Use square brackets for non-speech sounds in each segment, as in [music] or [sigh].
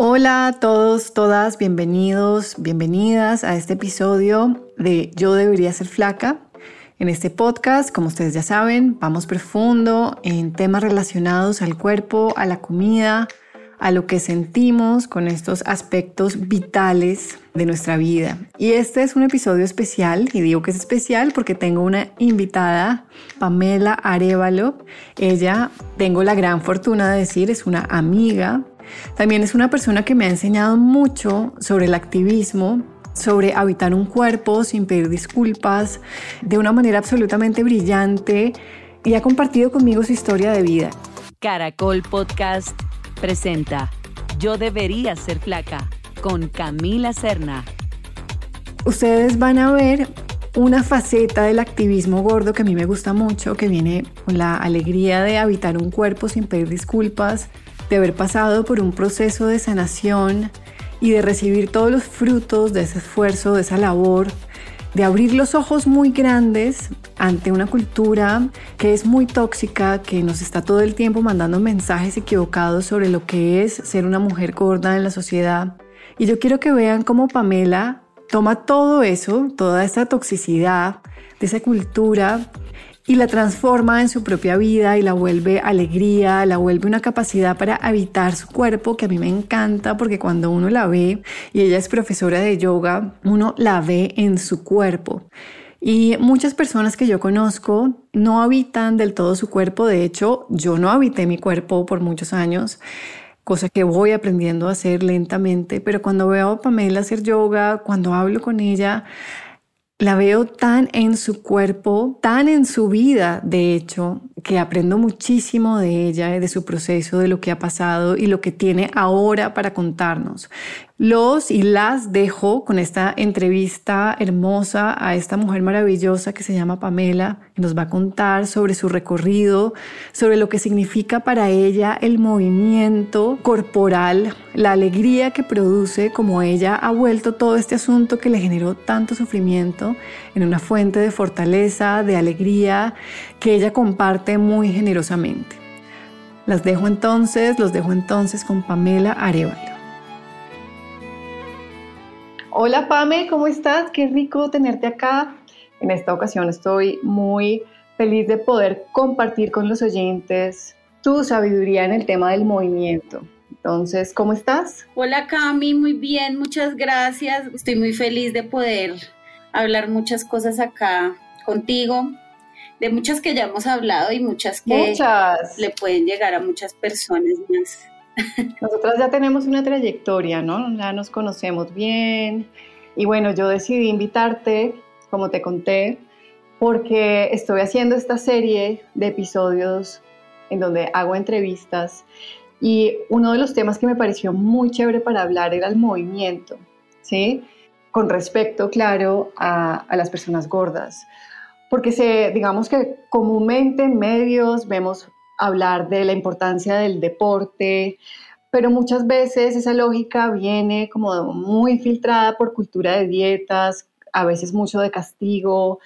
Hola a todos, todas, bienvenidos, bienvenidas a este episodio de Yo debería ser flaca. En este podcast, como ustedes ya saben, vamos profundo en temas relacionados al cuerpo, a la comida, a lo que sentimos con estos aspectos vitales de nuestra vida. Y este es un episodio especial, y digo que es especial porque tengo una invitada, Pamela Arevalo. Ella, tengo la gran fortuna de decir, es una amiga también es una persona que me ha enseñado mucho sobre el activismo, sobre habitar un cuerpo sin pedir disculpas, de una manera absolutamente brillante y ha compartido conmigo su historia de vida. Caracol Podcast presenta Yo debería ser flaca con Camila Serna. Ustedes van a ver una faceta del activismo gordo que a mí me gusta mucho, que viene con la alegría de habitar un cuerpo sin pedir disculpas, de haber pasado por un proceso de sanación y de recibir todos los frutos de ese esfuerzo, de esa labor, de abrir los ojos muy grandes ante una cultura que es muy tóxica, que nos está todo el tiempo mandando mensajes equivocados sobre lo que es ser una mujer gorda en la sociedad. Y yo quiero que vean cómo Pamela toma todo eso, toda esa toxicidad de esa cultura y la transforma en su propia vida y la vuelve alegría, la vuelve una capacidad para habitar su cuerpo que a mí me encanta porque cuando uno la ve y ella es profesora de yoga, uno la ve en su cuerpo. Y muchas personas que yo conozco no habitan del todo su cuerpo, de hecho yo no habité mi cuerpo por muchos años cosa que voy aprendiendo a hacer lentamente, pero cuando veo a Pamela hacer yoga, cuando hablo con ella, la veo tan en su cuerpo, tan en su vida, de hecho, que aprendo muchísimo de ella, de su proceso, de lo que ha pasado y lo que tiene ahora para contarnos. Los y las dejo con esta entrevista hermosa a esta mujer maravillosa que se llama Pamela, que nos va a contar sobre su recorrido, sobre lo que significa para ella el movimiento corporal, la alegría que produce, como ella ha vuelto todo este asunto que le generó tanto sufrimiento en una fuente de fortaleza, de alegría, que ella comparte muy generosamente. Las dejo entonces, los dejo entonces con Pamela Arevalo. Hola Pame, ¿cómo estás? Qué rico tenerte acá. En esta ocasión estoy muy feliz de poder compartir con los oyentes tu sabiduría en el tema del movimiento. Entonces, ¿cómo estás? Hola Cami, muy bien, muchas gracias. Estoy muy feliz de poder hablar muchas cosas acá contigo, de muchas que ya hemos hablado y muchas que le pueden llegar a muchas personas más. [laughs] Nosotras ya tenemos una trayectoria, ¿no? Ya nos conocemos bien. Y bueno, yo decidí invitarte, como te conté, porque estoy haciendo esta serie de episodios en donde hago entrevistas y uno de los temas que me pareció muy chévere para hablar era el movimiento, ¿sí? Con respecto, claro, a, a las personas gordas. Porque se, digamos que comúnmente en medios vemos hablar de la importancia del deporte, pero muchas veces esa lógica viene como muy filtrada por cultura de dietas, a veces mucho de castigo.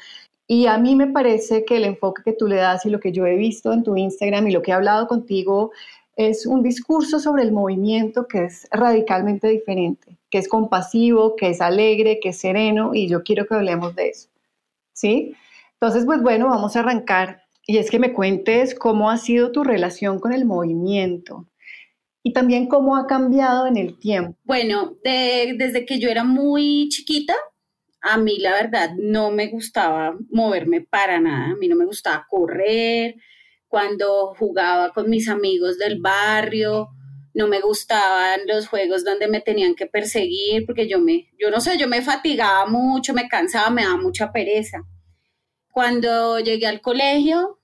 Y a mí me parece que el enfoque que tú le das y lo que yo he visto en tu Instagram y lo que he hablado contigo es un discurso sobre el movimiento que es radicalmente diferente, que es compasivo, que es alegre, que es sereno y yo quiero que hablemos de eso. ¿Sí? Entonces, pues bueno, vamos a arrancar y es que me cuentes cómo ha sido tu relación con el movimiento y también cómo ha cambiado en el tiempo. Bueno, desde que yo era muy chiquita, a mí la verdad no me gustaba moverme para nada, a mí no me gustaba correr, cuando jugaba con mis amigos del barrio, no me gustaban los juegos donde me tenían que perseguir porque yo me, yo no sé, yo me fatigaba mucho, me cansaba, me daba mucha pereza. Cuando llegué al colegio,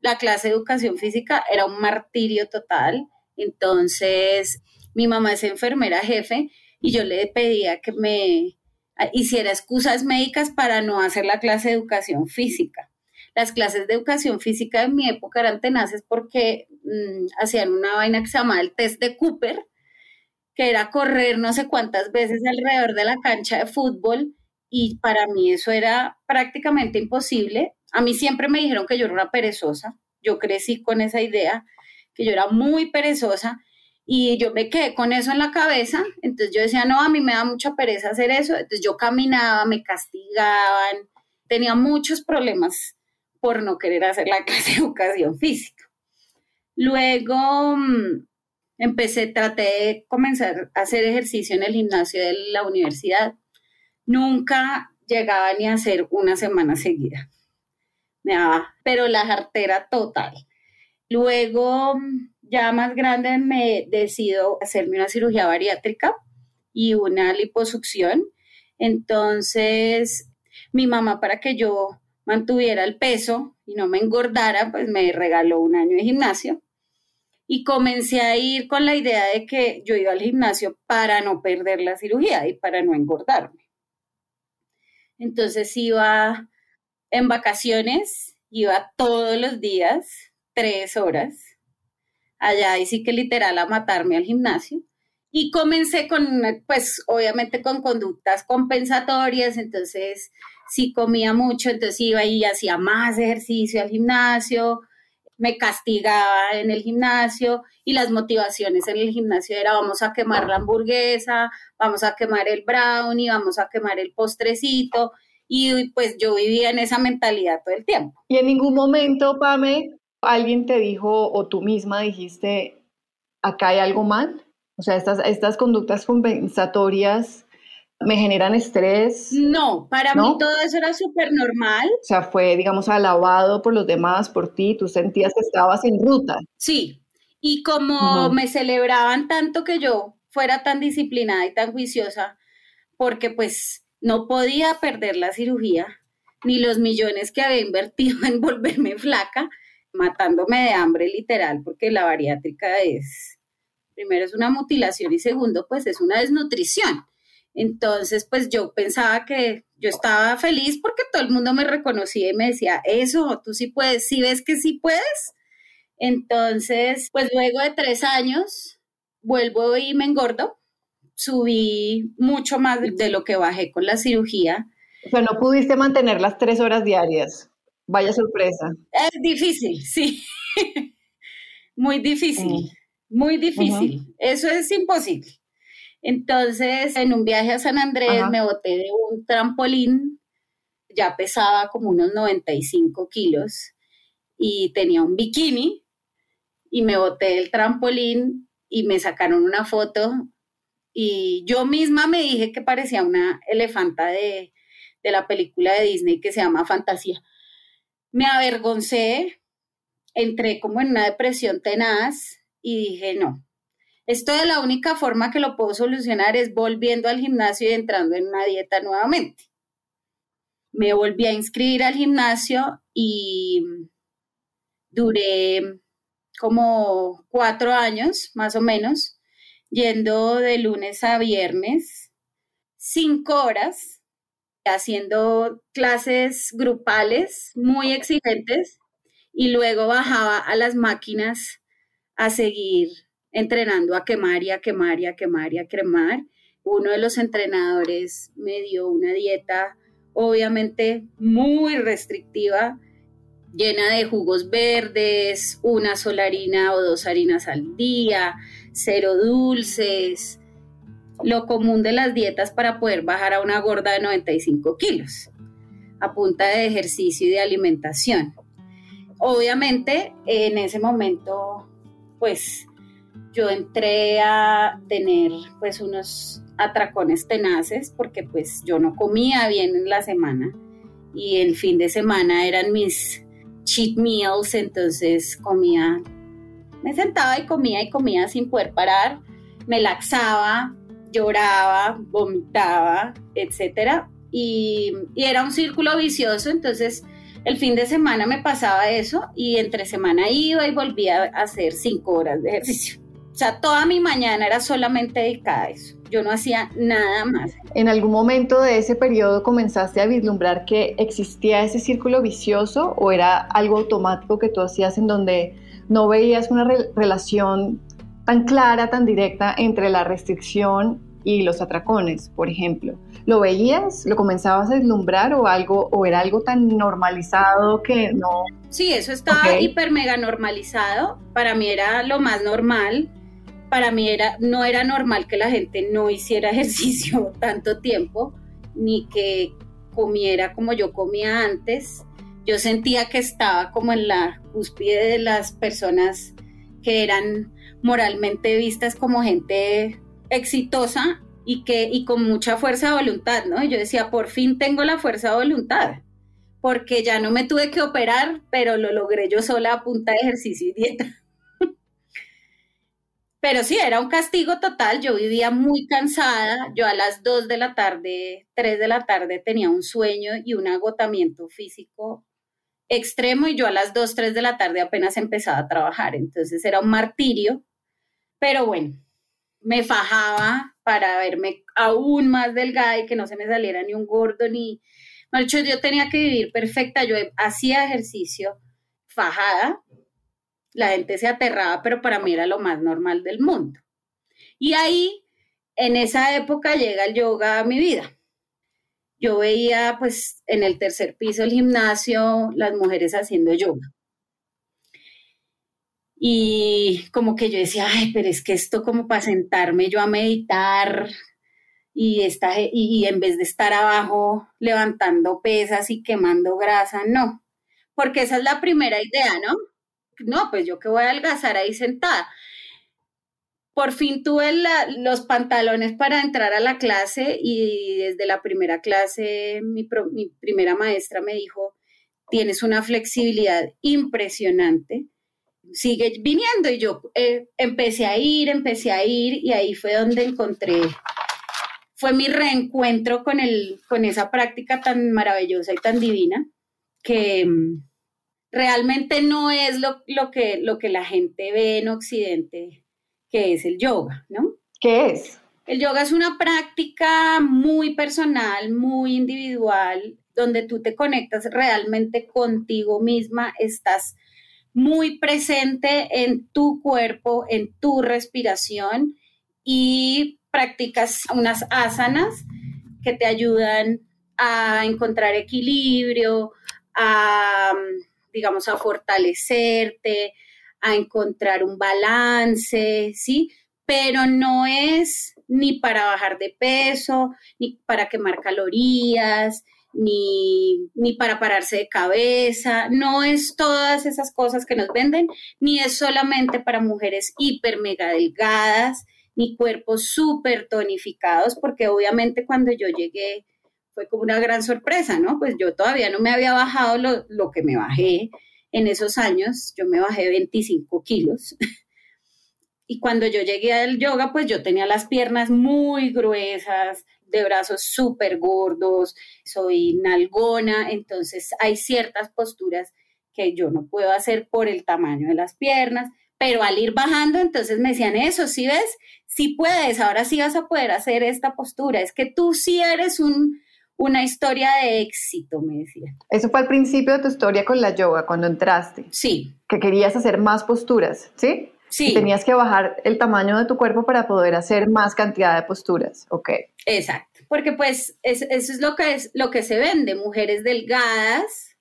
la clase de educación física era un martirio total. Entonces, mi mamá es enfermera jefe y yo le pedía que me hiciera excusas médicas para no hacer la clase de educación física. Las clases de educación física de mi época eran tenaces porque mm, hacían una vaina que se llamaba el test de Cooper, que era correr no sé cuántas veces alrededor de la cancha de fútbol y para mí eso era prácticamente imposible. A mí siempre me dijeron que yo era una perezosa, yo crecí con esa idea, que yo era muy perezosa Y yo me quedé con eso en la cabeza, entonces yo decía, no, a mí me da mucha pereza hacer eso, entonces yo caminaba, me castigaban, tenía muchos problemas por no querer hacer la [laughs] clase de educación física. Luego mm, empecé, traté de comenzar a hacer ejercicio en el gimnasio de la universidad. Nunca llegaba ni a hacer una semana seguida. Me daba, pero la jartera total. Luego, ya más grande, me decido hacerme una cirugía bariátrica y una liposucción. Entonces, mi mamá, para que yo mantuviera el peso y no me engordara, pues me regaló un año de gimnasio. Y comencé a ir con la idea de que yo iba al gimnasio para no perder la cirugía y para no engordarme. Entonces iba en vacaciones, iba todos los días, tres horas, allá y sí que literal a matarme al gimnasio. Y comencé con, pues obviamente con conductas compensatorias, entonces si comía mucho, entonces iba y hacía más ejercicio al gimnasio, me castigaba en el gimnasio y las motivaciones en el gimnasio era vamos a quemar la hamburguesa, vamos a quemar el brownie, vamos a quemar el postrecito y pues yo vivía en esa mentalidad todo el tiempo. Y en ningún momento, Pame, alguien te dijo o tú misma dijiste, acá hay algo mal. O sea, estas, estas conductas compensatorias me generan estrés. No, para mí todo eso era súper normal. O sea, fue, digamos, alabado por los demás, por ti, tú sentías que estabas en ruta. Sí, y como me celebraban tanto que yo fuera tan disciplinada y tan juiciosa, porque pues no podía perder la cirugía, ni los millones que había invertido [laughs] en volverme flaca, matándome de hambre literal, porque la bariátrica es, primero es una mutilación y segundo, pues es una desnutrición. Entonces, pues yo pensaba que yo estaba feliz porque todo el mundo me reconocía y me decía, eso, tú sí puedes, si ves que sí puedes. Entonces, pues luego de tres años, vuelvo y me engordo. Subí mucho más de lo que bajé con la cirugía. O sea, no pudiste mantener las tres horas diarias. Vaya sorpresa. Es difícil, sí. [laughs] muy difícil, muy difícil. Eso es imposible. Entonces, en un viaje a San Andrés me boté de un trampolín, ya pesaba como unos 95 kilos y tenía un bikini y me boté del trampolín y me sacaron una foto y yo misma me dije que parecía una elefanta de, de la película de Disney que se llama Fantasía. Me avergoncé, entré como en una depresión tenaz y dije, no, esto de la única forma que lo puedo solucionar es volviendo al gimnasio y entrando en una dieta nuevamente. Me volví a inscribir al gimnasio y duré como cuatro años, más o menos, yendo de lunes a viernes, cinco horas, haciendo clases grupales muy exigentes y luego bajaba a las máquinas a seguir entrenando a quemar y a quemar y a quemar y a cremar. Uno de los entrenadores me dio una dieta obviamente muy restrictiva, llena de jugos verdes, una sola harina o dos harinas al día, cero dulces, lo común de las dietas para poder bajar a una gorda de 95 kilos, a punta de ejercicio y de alimentación. Obviamente, en ese momento, pues yo entré a tener pues unos atracones tenaces porque pues yo no comía bien en la semana y el fin de semana eran mis cheat meals, entonces comía, me sentaba y comía y comía sin poder parar, me laxaba, lloraba, vomitaba, etcétera, y, y era un círculo vicioso, entonces el fin de semana me pasaba eso y entre semana iba y volvía a hacer cinco horas de ejercicio. O sea, toda mi mañana era solamente dedicada a eso. Yo no hacía nada más. ¿En algún momento de ese periodo comenzaste a vislumbrar que existía ese círculo vicioso o era algo automático que tú hacías en donde no veías una relación tan clara, tan directa entre la restricción y los atracones, por ejemplo? ¿Lo veías? ¿Lo comenzabas a vislumbrar o algo o era algo tan normalizado que no? Sí, eso estaba hiper mega normalizado. Para mí era lo más normal para mí era, no era normal que la gente no hiciera [laughs] ejercicio tanto tiempo, ni que comiera como yo comía antes. Yo sentía que estaba como en la cúspide de las personas que eran moralmente vistas como gente exitosa y que y con mucha fuerza de voluntad, ¿no? yo decía, por fin tengo la fuerza de voluntad, porque ya no me tuve que operar, pero lo logré yo sola a punta de ejercicio y dieta. Pero sí, era un castigo total. Yo vivía muy cansada. Yo a las 2 de la tarde, 3 de la tarde tenía un sueño y un agotamiento físico extremo y yo a las 2, 3 de la tarde apenas empezaba a trabajar. Entonces era un martirio. Pero bueno, me fajaba para verme aún más delgada y que no se me saliera ni un gordo ni... Marcho, yo tenía que vivir perfecta. Yo hacía ejercicio fajada la gente se aterraba, pero para mí era lo más normal del mundo. Y ahí, en esa época, llega el yoga a mi vida. Yo veía, pues, en el tercer piso del gimnasio, las mujeres haciendo yoga. Y como que yo decía, ay, pero es que esto como para sentarme yo a meditar y, esta, y en vez de estar abajo levantando pesas y quemando grasa, no. Porque esa es la primera idea, ¿no? No, pues yo que voy a adelgazar ahí sentada. Por fin tuve los pantalones para entrar a la clase y desde la primera clase mi, primera maestra me dijo, tienes una flexibilidad impresionante, sigue viniendo y yo eh, empecé a ir, empecé a ir y ahí fue donde encontré, fue mi reencuentro con, esa práctica tan maravillosa y tan divina que realmente no es lo, que, lo que la gente ve en Occidente, que es el yoga, ¿no? ¿Qué es? El yoga es una práctica muy personal, muy individual, donde tú te conectas realmente contigo misma, estás muy presente en tu cuerpo, en tu respiración y practicas unas asanas que te ayudan a encontrar equilibrio, a digamos, a fortalecerte, a encontrar un balance, ¿sí? Pero no es ni para bajar de peso, ni para quemar calorías, ni, ni, para pararse de cabeza, no es todas esas cosas que nos venden, ni es solamente para mujeres hiper mega delgadas, ni cuerpos súper tonificados, porque obviamente cuando yo llegué fue como una gran sorpresa, ¿no? Pues yo todavía no me había bajado lo, que me bajé en esos años, yo me bajé 25 kilos. [laughs] Y cuando yo llegué al yoga, pues yo tenía las piernas muy gruesas, de brazos súper gordos, soy nalgona, entonces hay ciertas posturas que yo no puedo hacer por el tamaño de las piernas, pero al ir bajando, entonces me decían eso, ¿sí ves? Sí puedes, ahora sí vas a poder hacer esta postura, es que tú sí eres un, una historia de éxito, me decía. Eso fue al principio de tu historia con la yoga, cuando entraste. Sí. Que querías hacer más posturas, ¿sí? Sí. tenías que bajar el tamaño de tu cuerpo para poder hacer más cantidad de posturas, ¿ok? Exacto, porque pues eso es lo que, es lo que se vende, mujeres delgadas,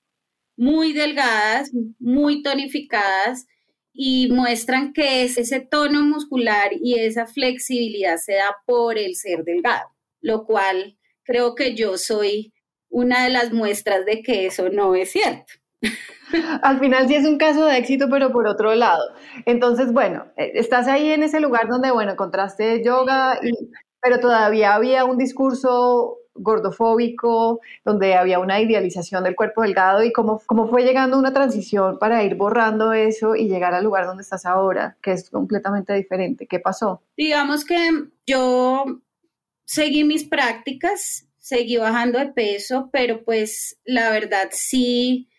muy delgadas, muy tonificadas, y muestran que ese tono muscular y esa flexibilidad se da por el ser delgado, lo cual creo que yo soy una de las muestras de que eso no es cierto. [laughs] Al final sí es un caso de éxito, pero por otro lado. Entonces, bueno, eh, estás ahí en ese lugar donde, bueno, encontraste yoga, pero todavía había un discurso gordofóbico, donde había una idealización del cuerpo delgado y cómo, cómo fue llegando una transición para ir borrando eso y llegar al lugar donde estás ahora, que es completamente diferente. ¿Qué pasó? Digamos que yo seguí mis prácticas, seguí bajando de peso, pero pues la verdad sí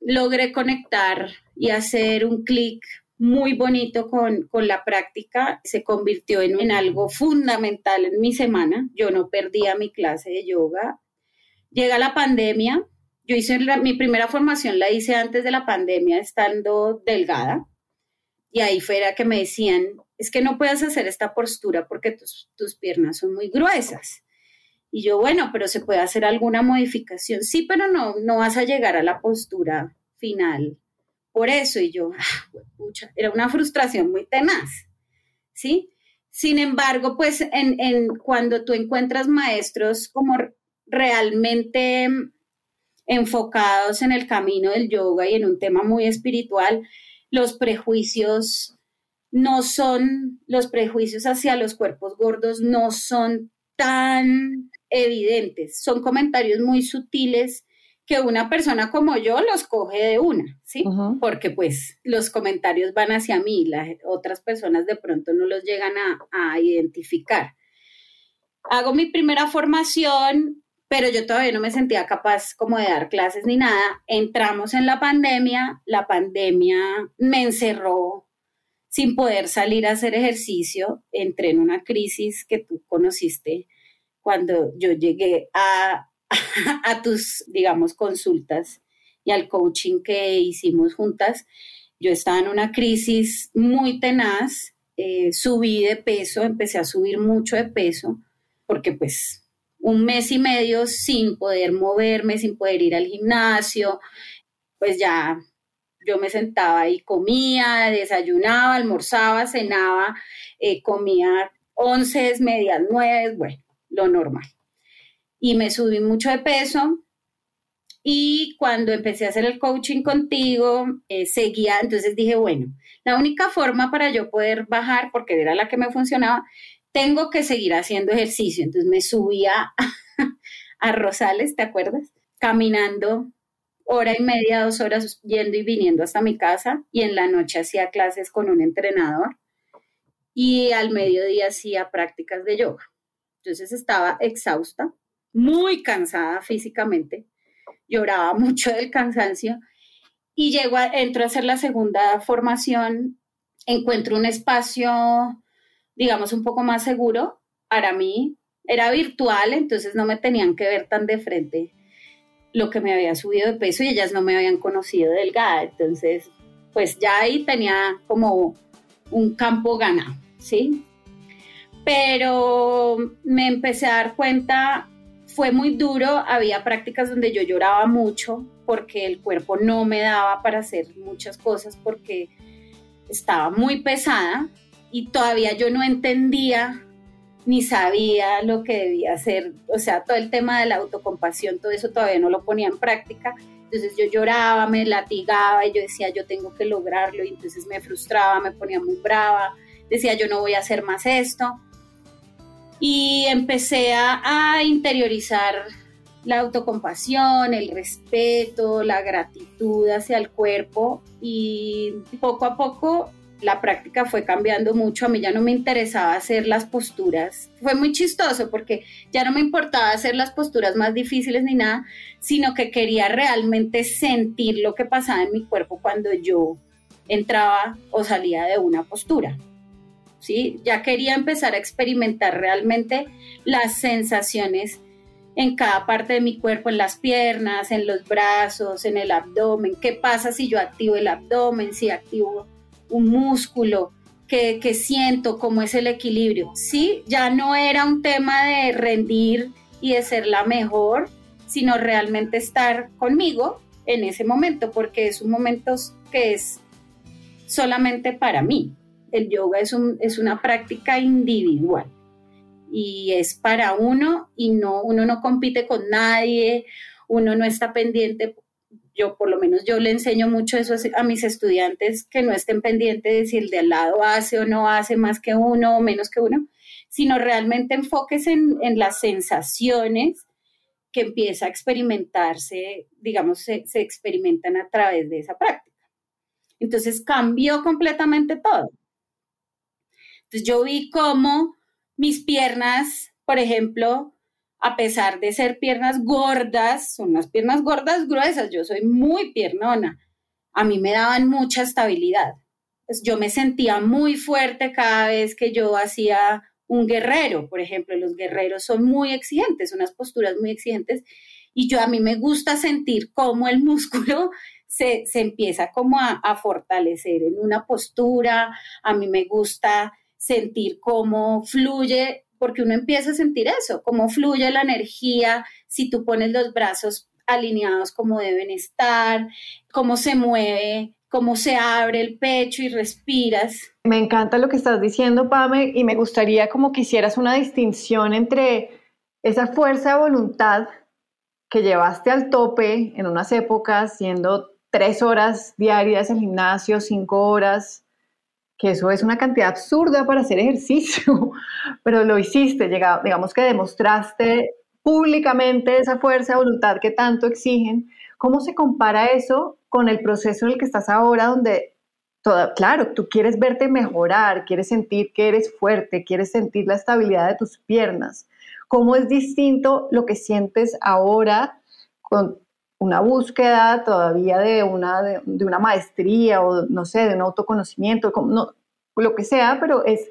logré conectar y hacer un clic muy bonito con, la práctica. Se convirtió en, en, algo fundamental en mi semana. Yo no perdía mi clase de yoga. Llega la pandemia. Yo hice mi primera formación, la hice antes de la pandemia, estando delgada. Y ahí fuera que me decían, es que no puedes hacer esta postura porque tus, tus piernas son muy gruesas. Y yo, bueno, pero se puede hacer alguna modificación. Sí, pero no, no vas a llegar a la postura final. Por eso, y yo, [laughs] ah, era una frustración muy tenaz. ¿sí? Sin embargo, pues en, en, cuando tú encuentras maestros como realmente enfocados en el camino del yoga y en un tema muy espiritual, los prejuicios no son, los prejuicios hacia los cuerpos gordos no son tan evidentes, son comentarios muy sutiles que una persona como yo los coge de una, ¿sí? Porque pues los comentarios van hacia mí, las otras personas de pronto no los llegan a, a identificar. Hago mi primera formación, pero yo todavía no me sentía capaz como de dar clases ni nada. Entramos en la pandemia, la pandemia me encerró sin poder salir a hacer ejercicio, entré en una crisis que tú conociste cuando yo llegué [laughs] a, tus, digamos, consultas y al coaching que hicimos juntas. Yo estaba en una crisis muy tenaz, eh, subí de peso, empecé a subir mucho de peso, porque pues un mes y medio sin poder moverme, sin poder ir al gimnasio, pues ya yo me sentaba y comía, desayunaba, almorzaba, cenaba, eh, comía once, medias nueve, bueno, lo normal. Y me subí mucho de peso. Y cuando empecé a hacer el coaching contigo, eh, seguía, entonces dije, bueno, la única forma para yo poder bajar, porque era la que me funcionaba, tengo que seguir haciendo ejercicio. Entonces me subía [laughs] a Rosales, ¿te acuerdas? Caminando hora y media, dos horas yendo y viniendo hasta mi casa y en la noche hacía clases con un entrenador y al mediodía hacía prácticas de yoga. Entonces estaba exhausta, muy cansada físicamente, lloraba mucho del cansancio y llego a, entro a hacer la segunda formación, encuentro un espacio, digamos, un poco más seguro para mí. Era virtual, entonces no me tenían que ver tan de frente lo que me había subido de peso y ellas no me habían conocido delgada. Entonces, pues ya ahí tenía como un campo ganado, ¿sí? Pero me empecé a dar cuenta, fue muy duro, había prácticas donde yo lloraba mucho porque el cuerpo no me daba para hacer muchas cosas porque estaba muy pesada y todavía yo no entendía ni sabía lo que debía hacer, o sea, todo el tema de la autocompasión, todo eso todavía no lo ponía en práctica. Entonces yo lloraba, me latigaba y yo decía, yo tengo que lograrlo y entonces me frustraba, me ponía muy brava, decía, yo no voy a hacer más esto. Y empecé a, interiorizar la autocompasión, el respeto, la gratitud hacia el cuerpo y poco a poco la práctica fue cambiando mucho, a mí ya no me interesaba hacer las posturas. Fue muy chistoso porque ya no me importaba hacer las posturas más difíciles ni nada, sino que quería realmente sentir lo que pasaba en mi cuerpo cuando yo entraba o salía de una postura. ¿Sí? Ya quería empezar a experimentar realmente las sensaciones en cada parte de mi cuerpo, en las piernas, en los brazos, en el abdomen. ¿Qué pasa si yo activo el abdomen, si activo un músculo, que, siento, cómo es el equilibrio. Sí, ya no era un tema de rendir y de ser la mejor, sino realmente estar conmigo en ese momento, porque es un momento que es solamente para mí. El yoga es, un, es una práctica individual y es para uno y no, uno no compite con nadie, uno no está pendiente yo por lo menos yo le enseño mucho eso a mis estudiantes, que no estén pendientes de si el de al lado hace o no hace más que uno o menos que uno, sino realmente enfoques en, las sensaciones que empieza a experimentarse, digamos, se, se experimentan a través de esa práctica. Entonces cambió completamente todo. Entonces yo vi cómo mis piernas, por ejemplo, a pesar de ser piernas gordas, son unas piernas gordas gruesas, yo soy muy piernona, a mí me daban mucha estabilidad. Pues yo me sentía muy fuerte cada vez que yo hacía un guerrero, por ejemplo, los guerreros son muy exigentes, unas posturas muy exigentes, y yo a mí me gusta sentir cómo el [laughs] músculo se, empieza como a, a fortalecer en una postura, a mí me gusta sentir cómo fluye porque uno empieza a sentir eso, cómo fluye la energía si tú pones los brazos alineados como deben estar, cómo se mueve cómo se abre el pecho y respiras. Me encanta lo que estás diciendo, Pame, y me gustaría como que hicieras una distinción entre esa fuerza de voluntad que llevaste al tope en unas épocas, siendo tres horas diarias en gimnasio, cinco horas, que eso es una cantidad absurda para hacer ejercicio, [laughs] pero lo hiciste, digamos que demostraste públicamente esa fuerza de voluntad que tanto exigen. ¿Cómo se compara eso con el proceso en el que estás ahora, donde, toda, claro, tú quieres verte mejorar, quieres sentir que eres fuerte, quieres sentir la estabilidad de tus piernas? ¿Cómo es distinto lo que sientes ahora con una búsqueda todavía de una, de, una maestría o no sé, de un autoconocimiento, no, lo que sea, pero es,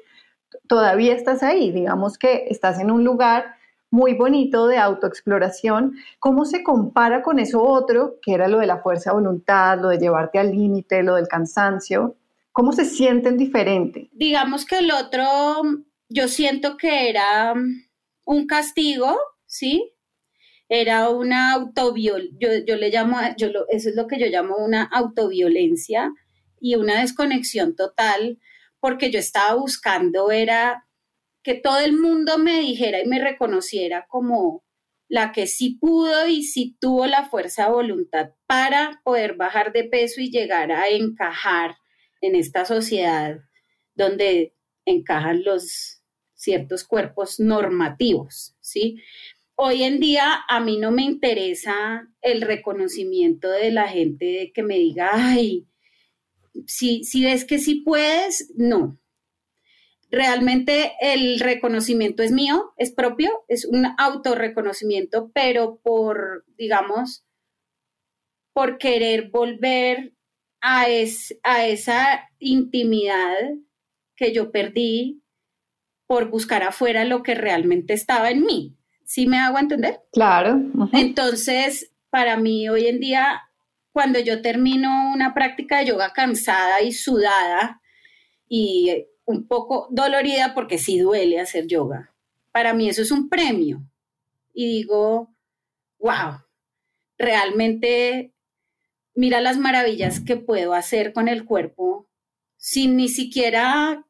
todavía estás ahí, digamos que estás en un lugar muy bonito de autoexploración. ¿Cómo se compara con eso otro, que era lo de la fuerza de voluntad, lo de llevarte al límite, lo del cansancio? ¿Cómo se sienten diferente? Digamos que el otro, yo siento que era un castigo, ¿sí? Era una autoviolencia, yo, yo, le llamo, yo eso es lo que yo llamo una autoviolencia y una desconexión total, porque yo estaba buscando, era que todo el mundo me dijera y me reconociera como la que sí pudo y sí tuvo la fuerza de voluntad para poder bajar de peso y llegar a encajar en esta sociedad donde encajan los ciertos cuerpos normativos, ¿sí? Hoy en día a mí no me interesa el reconocimiento de la gente que me diga, ay, si, si ves que sí puedes, no. Realmente el reconocimiento es mío, es propio, es un autorreconocimiento, pero por, digamos, por querer volver a, a esa intimidad que yo perdí por buscar afuera lo que realmente estaba en mí. ¿Sí me hago entender? Claro. Entonces, para mí hoy en día, cuando yo termino una práctica de yoga cansada y sudada y un poco dolorida, porque sí duele hacer yoga, para mí eso es un premio. Y digo, wow, realmente mira las maravillas que puedo hacer con el cuerpo sin ni siquiera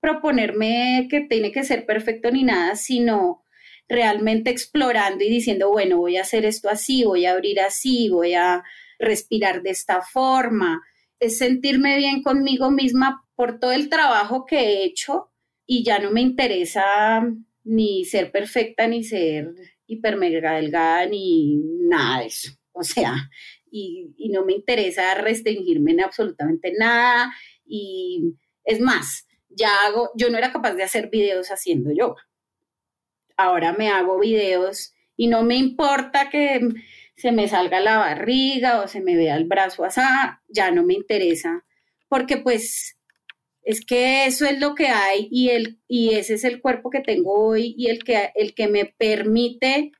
proponerme que tiene que ser perfecto ni nada, sino realmente explorando y diciendo, bueno, voy a hacer esto así, voy a abrir así, voy a respirar de esta forma, es sentirme bien conmigo misma por todo el trabajo que he hecho y ya no me interesa ni ser perfecta, ni ser hiper mega delgada, ni nada de eso. O sea, y, no me interesa restringirme en absolutamente nada. Y es más, ya hago, yo no era capaz de hacer videos haciendo yoga ahora me hago videos y no me importa que se me salga la barriga o se me vea el brazo así, ya no me interesa, porque pues es que eso es lo que hay y, el, y ese es el cuerpo que tengo hoy y el que, el que me permite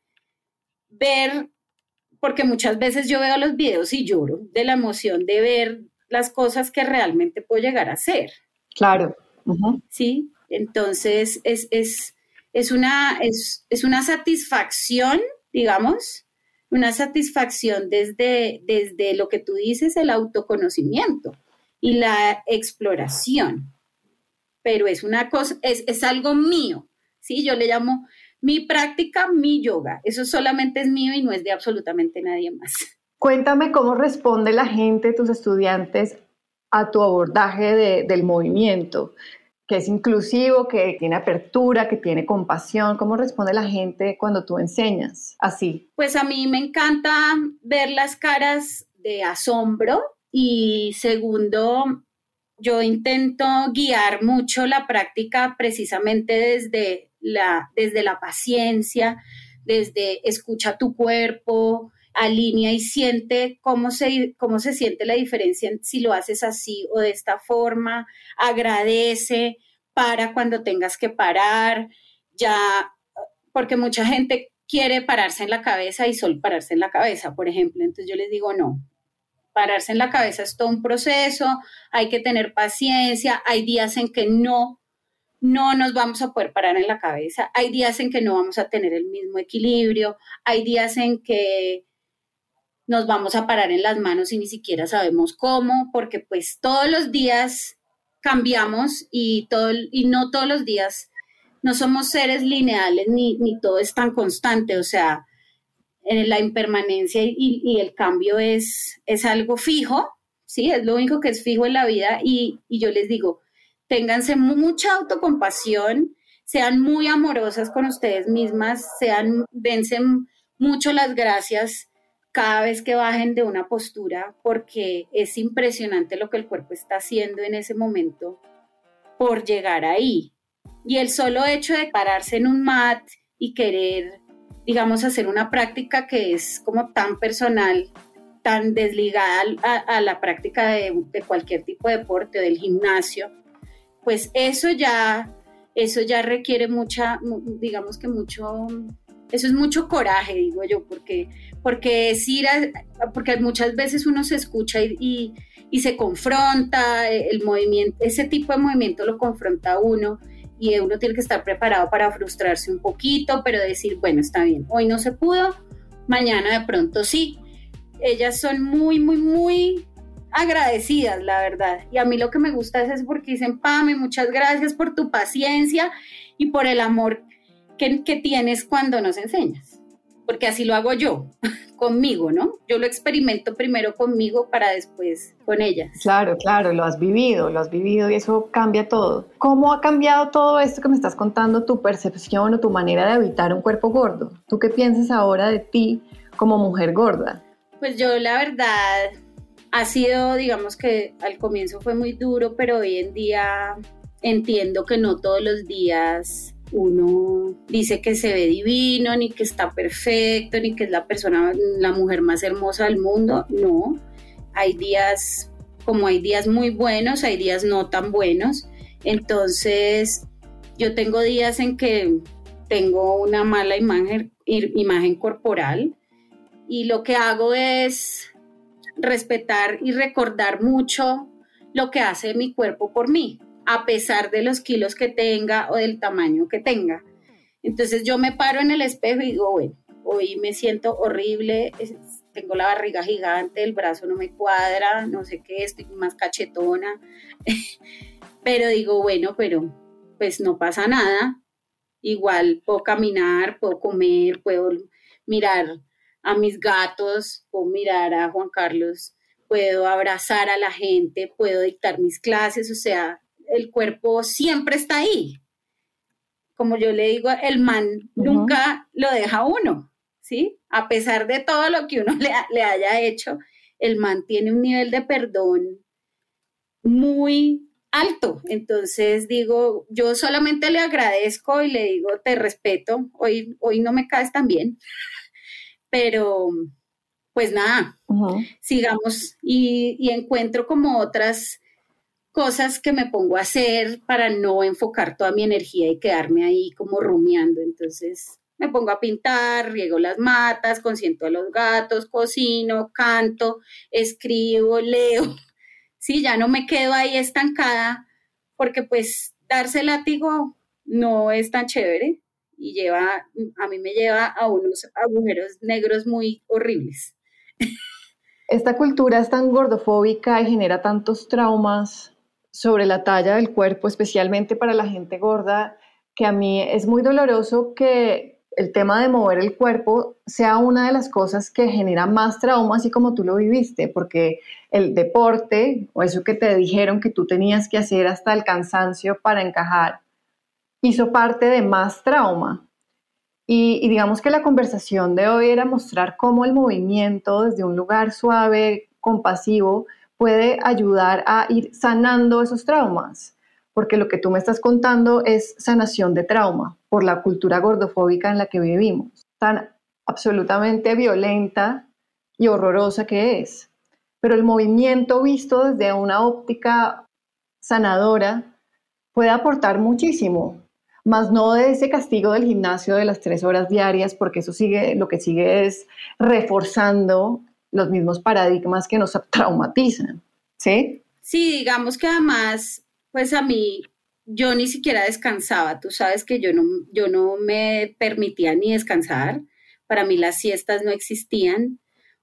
ver, porque muchas veces yo veo los videos y lloro de la emoción de ver las cosas que realmente puedo llegar a hacer. Claro. Sí, entonces es, es, es una, es, una satisfacción, digamos, una satisfacción desde, desde lo que tú dices, el autoconocimiento y la exploración. Pero es una cosa, es, es algo mío, ¿sí? Yo le llamo mi práctica, mi yoga. Eso solamente es mío y no es de absolutamente nadie más. Cuéntame cómo responde la gente, tus estudiantes, a tu abordaje del movimiento que es inclusivo, que tiene apertura, que tiene compasión? ¿Cómo responde la gente cuando tú enseñas así? Pues a mí me encanta ver las caras de asombro y segundo, yo intento guiar mucho la práctica precisamente desde la, desde la paciencia, desde escucha tu cuerpo, alinea y siente cómo se, cómo se siente la diferencia si lo haces así o de esta forma, agradece, para cuando tengas que parar, ya, porque mucha gente quiere pararse en la cabeza y solo pararse en la cabeza, por ejemplo. Entonces yo les digo, no, pararse en la cabeza es todo un proceso, hay que tener paciencia, hay días en que no, no nos vamos a poder parar en la cabeza, hay días en que no vamos a tener el mismo equilibrio, hay días en que nos vamos a parar en las manos y ni siquiera sabemos cómo, porque pues todos los días cambiamos y, todo, y no todos los días, no somos seres lineales ni, ni todo es tan constante, o sea, en la impermanencia y, el cambio es, es algo fijo, ¿sí? Es lo único que es fijo en la vida y, y yo les digo, ténganse mucha autocompasión, sean muy amorosas con ustedes mismas, sean, dense mucho las gracias cada vez que bajen de una postura porque es impresionante lo que el cuerpo está haciendo en ese momento por llegar ahí. Y el solo hecho de pararse en un mat y querer, digamos, hacer una práctica que es como tan personal, tan desligada a, la práctica de, cualquier tipo de deporte, del gimnasio, pues eso ya, eso ya requiere mucha, digamos que mucho eso es mucho coraje, digo yo, porque, porque es ir porque muchas veces uno se escucha y, se confronta, el movimiento, ese tipo de movimiento lo confronta uno y uno tiene que estar preparado para frustrarse un poquito, pero decir, bueno, está bien, hoy no se pudo, mañana de pronto sí. Ellas son muy, muy, muy agradecidas, la verdad. Y a mí lo que me gusta es, porque dicen, Pame, muchas gracias por tu paciencia y por el amor que, tienes cuando nos enseñas, porque así lo hago yo, [laughs] conmigo, ¿no? Yo lo experimento primero conmigo para después con ellas. Claro, claro, lo has vivido, lo has vivido y eso cambia todo. ¿Cómo ha cambiado todo esto que me estás contando, tu percepción o tu manera de habitar un cuerpo gordo? ¿Tú qué piensas ahora de ti como mujer gorda? Pues yo la verdad ha sido, digamos que al comienzo fue muy duro, pero hoy en día entiendo que no todos los días uno dice que se ve divino, ni que está perfecto, ni que es la persona, la mujer más hermosa del mundo. No, hay días, como hay días muy buenos, hay días no tan buenos. Entonces, yo tengo días en que tengo una mala imagen, imagen corporal y lo que hago es respetar y recordar mucho lo que hace mi cuerpo por mí a pesar de los kilos que tenga o del tamaño que tenga. Entonces yo me paro en el espejo y digo, bueno, hoy me siento horrible, tengo la barriga gigante, el brazo no me cuadra, no sé qué, estoy más cachetona, [laughs] pero digo, bueno, pero pues no pasa nada, igual puedo caminar, puedo comer, puedo mirar a mis gatos, puedo mirar a Juan Carlos, puedo abrazar a la gente, puedo dictar mis clases, o sea, el cuerpo siempre está ahí. Como yo le digo, el man nunca lo deja uno, ¿sí? A pesar de todo lo que uno [laughs] le, haya hecho, el man tiene un nivel de perdón muy alto. Entonces digo, yo solamente le agradezco y le digo, te respeto, hoy, hoy no me caes tan bien, [laughs] pero pues nada, sigamos y, y, encuentro como otras cosas que me pongo a hacer para no enfocar toda mi energía y quedarme ahí como rumiando. Entonces me pongo a pintar, riego las matas, consiento a los gatos, cocino, canto, escribo, [laughs] leo. Sí, ya no me quedo ahí estancada porque pues darse látigo no es tan chévere y lleva, a mí me lleva a unos agujeros negros muy horribles. Esta cultura es tan gordofóbica y genera tantos traumas sobre la talla del cuerpo, especialmente para la gente gorda, que a mí es muy doloroso que el tema de mover el cuerpo sea una de las cosas que genera más trauma, así como tú lo viviste, porque el deporte o eso que te dijeron que tú tenías que hacer hasta el cansancio para encajar, hizo parte de más trauma. Y, y digamos que la conversación de hoy era mostrar cómo el movimiento desde un lugar suave, compasivo, puede ayudar a ir sanando esos traumas, porque lo que tú me estás contando es sanación de trauma por la cultura gordofóbica en la que vivimos, tan absolutamente violenta y horrorosa que es. Pero el movimiento visto desde una óptica sanadora puede aportar muchísimo, más no de ese castigo del gimnasio de las tres horas diarias, porque eso sigue, lo que sigue es reforzando los mismos paradigmas que nos traumatizan, ¿sí? Sí, digamos que además, pues a mí, yo ni siquiera descansaba, tú sabes que yo no, yo no me permitía ni descansar, para mí las siestas no existían,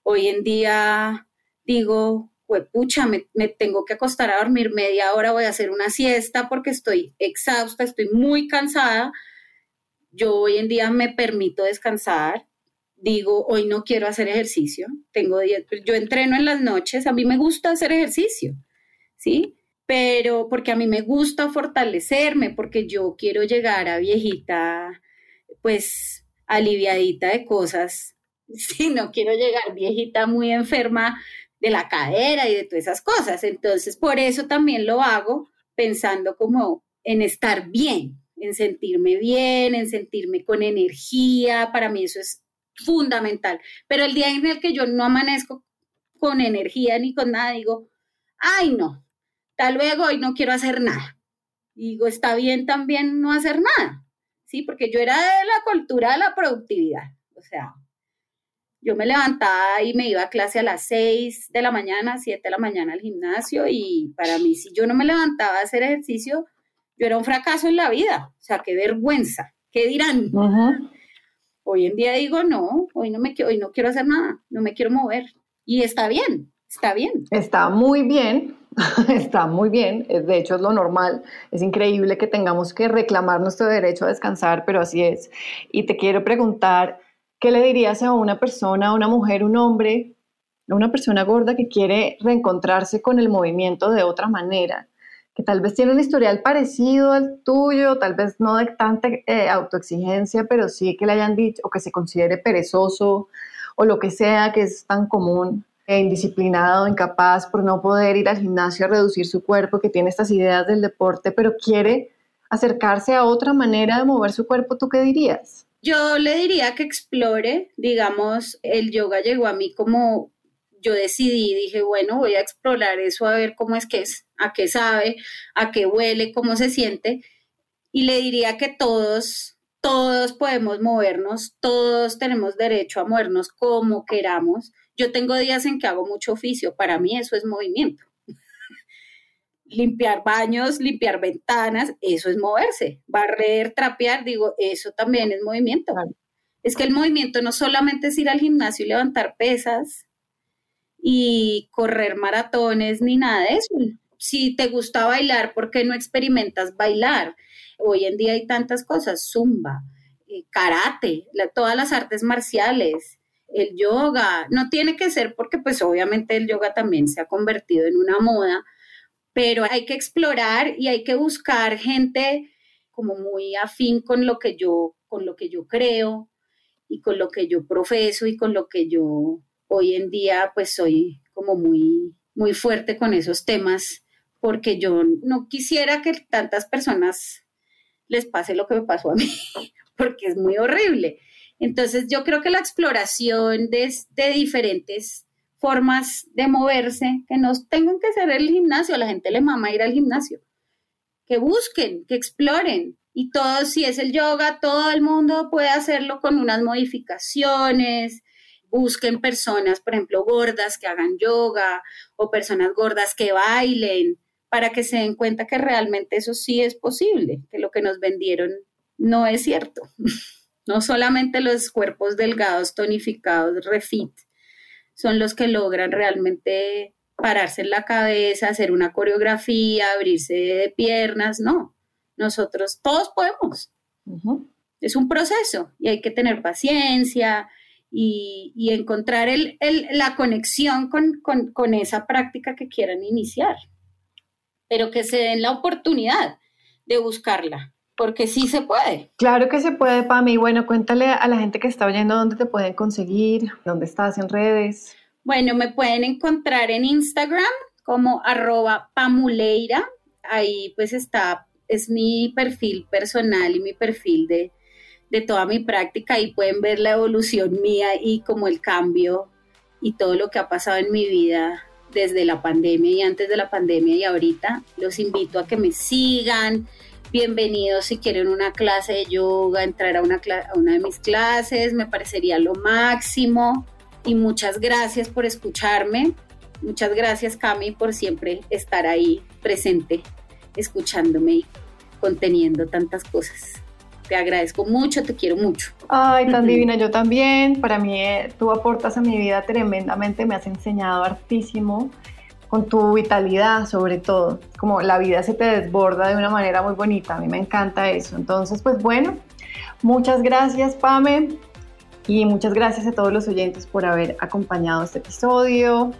Hoy en día digo, pucha, me, me, tengo que acostar a dormir media hora, voy a hacer una siesta porque estoy exhausta, estoy muy cansada. Yo hoy en día me permito descansar, digo, hoy no quiero hacer ejercicio, tengo yo entreno en las noches, a mí me gusta hacer ejercicio, ¿sí? Pero porque a mí me gusta fortalecerme, porque yo quiero llegar a viejita, pues aliviadita de cosas, [laughs] sí, no quiero llegar viejita muy enferma de la cadera y de todas esas cosas. Entonces, por eso también lo hago pensando como en estar bien, en sentirme bien, en sentirme con energía. Para mí eso es fundamental. Pero el día en el que yo no amanezco con energía ni con nada, digo, ay no, tal luego hoy no quiero hacer nada. Digo, está bien también no hacer nada, ¿sí? Porque yo era de la cultura de la productividad. O sea, yo me levantaba y me iba a clase a las 6 de la mañana, 7 de la mañana al gimnasio y para mí si yo no me levantaba a hacer ejercicio, yo era un fracaso en la vida. O sea, qué vergüenza. ¿Qué dirán? Hoy en día digo, no, hoy no, me, hoy no quiero hacer nada, no me quiero mover. Y está bien, está bien. Está muy bien, [laughs] está muy bien. De hecho, es lo normal. Es increíble que tengamos que reclamar nuestro derecho a descansar, pero así es. Y te quiero preguntar, ¿qué le dirías a una persona, a una mujer, un hombre, a una persona gorda que quiere reencontrarse con el movimiento de otra manera? Que tal vez tiene un historial parecido al tuyo, tal vez no de tanta eh, autoexigencia, pero sí que le hayan dicho o que se considere perezoso o lo que sea que es tan común, e indisciplinado, incapaz por no poder ir al gimnasio a reducir su cuerpo, que tiene estas ideas del deporte, pero quiere acercarse a otra manera de mover su cuerpo, ¿tú qué dirías? Yo le diría que explore, digamos, el yoga llegó a mí como yo decidí, dije, bueno, voy a explorar eso a ver cómo es que es, a qué sabe, a qué huele, cómo se siente. Y le diría que todos, todos podemos movernos, todos tenemos derecho a movernos como queramos. Yo tengo días en que hago mucho oficio, para mí eso es movimiento. [laughs] limpiar baños, limpiar ventanas, eso es moverse. Barrer, trapear, digo, eso también es movimiento. Es que el movimiento no solamente es ir al gimnasio y levantar pesas y correr maratones ni nada de eso si te gusta bailar, ¿por qué no experimentas bailar? Hoy en día hay tantas cosas, zumba, eh, karate, todas las artes marciales, el yoga, no tiene que ser porque pues obviamente el yoga también se ha convertido en una moda, pero hay que explorar y hay que buscar gente como muy afín con lo que yo, con lo que yo creo y con lo que yo profeso y con lo que yo hoy en día pues soy como muy, muy fuerte con esos temas porque yo no quisiera que tantas personas les pase lo que me pasó a mí, [laughs] porque es muy horrible. Entonces yo creo que la exploración de, diferentes formas de moverse, que no tengan que ser el gimnasio, la gente le mama ir al gimnasio, que busquen, que exploren. Y todo, si es el yoga, todo el mundo puede hacerlo con unas modificaciones, busquen personas, por ejemplo, gordas que hagan yoga o personas gordas que bailen para que se den cuenta que realmente eso sí es posible, que lo que nos vendieron no es cierto. [laughs] No solamente los cuerpos delgados, tonificados, refit, son los que logran realmente pararse en la cabeza, hacer una coreografía, abrirse de piernas, no. Nosotros todos podemos. Es un proceso y hay que tener paciencia y, encontrar la conexión con esa práctica que quieran iniciar pero que se den la oportunidad de buscarla, porque sí se puede. Claro que se puede, Pami. Bueno, cuéntale a la gente que está oyendo dónde te pueden conseguir, dónde estás en redes. Bueno, me pueden encontrar en Instagram como arroba pamuleira. Ahí pues está, es mi perfil personal y mi perfil de, de toda mi práctica y pueden ver la evolución mía y como el cambio y todo lo que ha pasado en mi vida desde la pandemia y antes de la pandemia y ahorita. Los invito a que me sigan. Bienvenidos si quieren una clase de yoga, entrar a una, a una de mis clases, me parecería lo máximo. Y muchas gracias por escucharme. Muchas gracias, Cami, por siempre estar ahí presente, escuchándome y conteniendo tantas cosas. Te agradezco mucho, te quiero mucho. Ay, tan divina, yo también. Para mí eh, tú aportas a mi vida tremendamente, me has enseñado hartísimo con tu vitalidad sobre todo, como la vida se te desborda de una manera muy bonita, a mí me encanta eso. Entonces, pues bueno, muchas gracias Pame y muchas gracias a todos los oyentes por haber acompañado este episodio.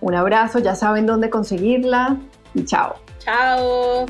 Un abrazo, ya saben dónde conseguirla y chao. Chao.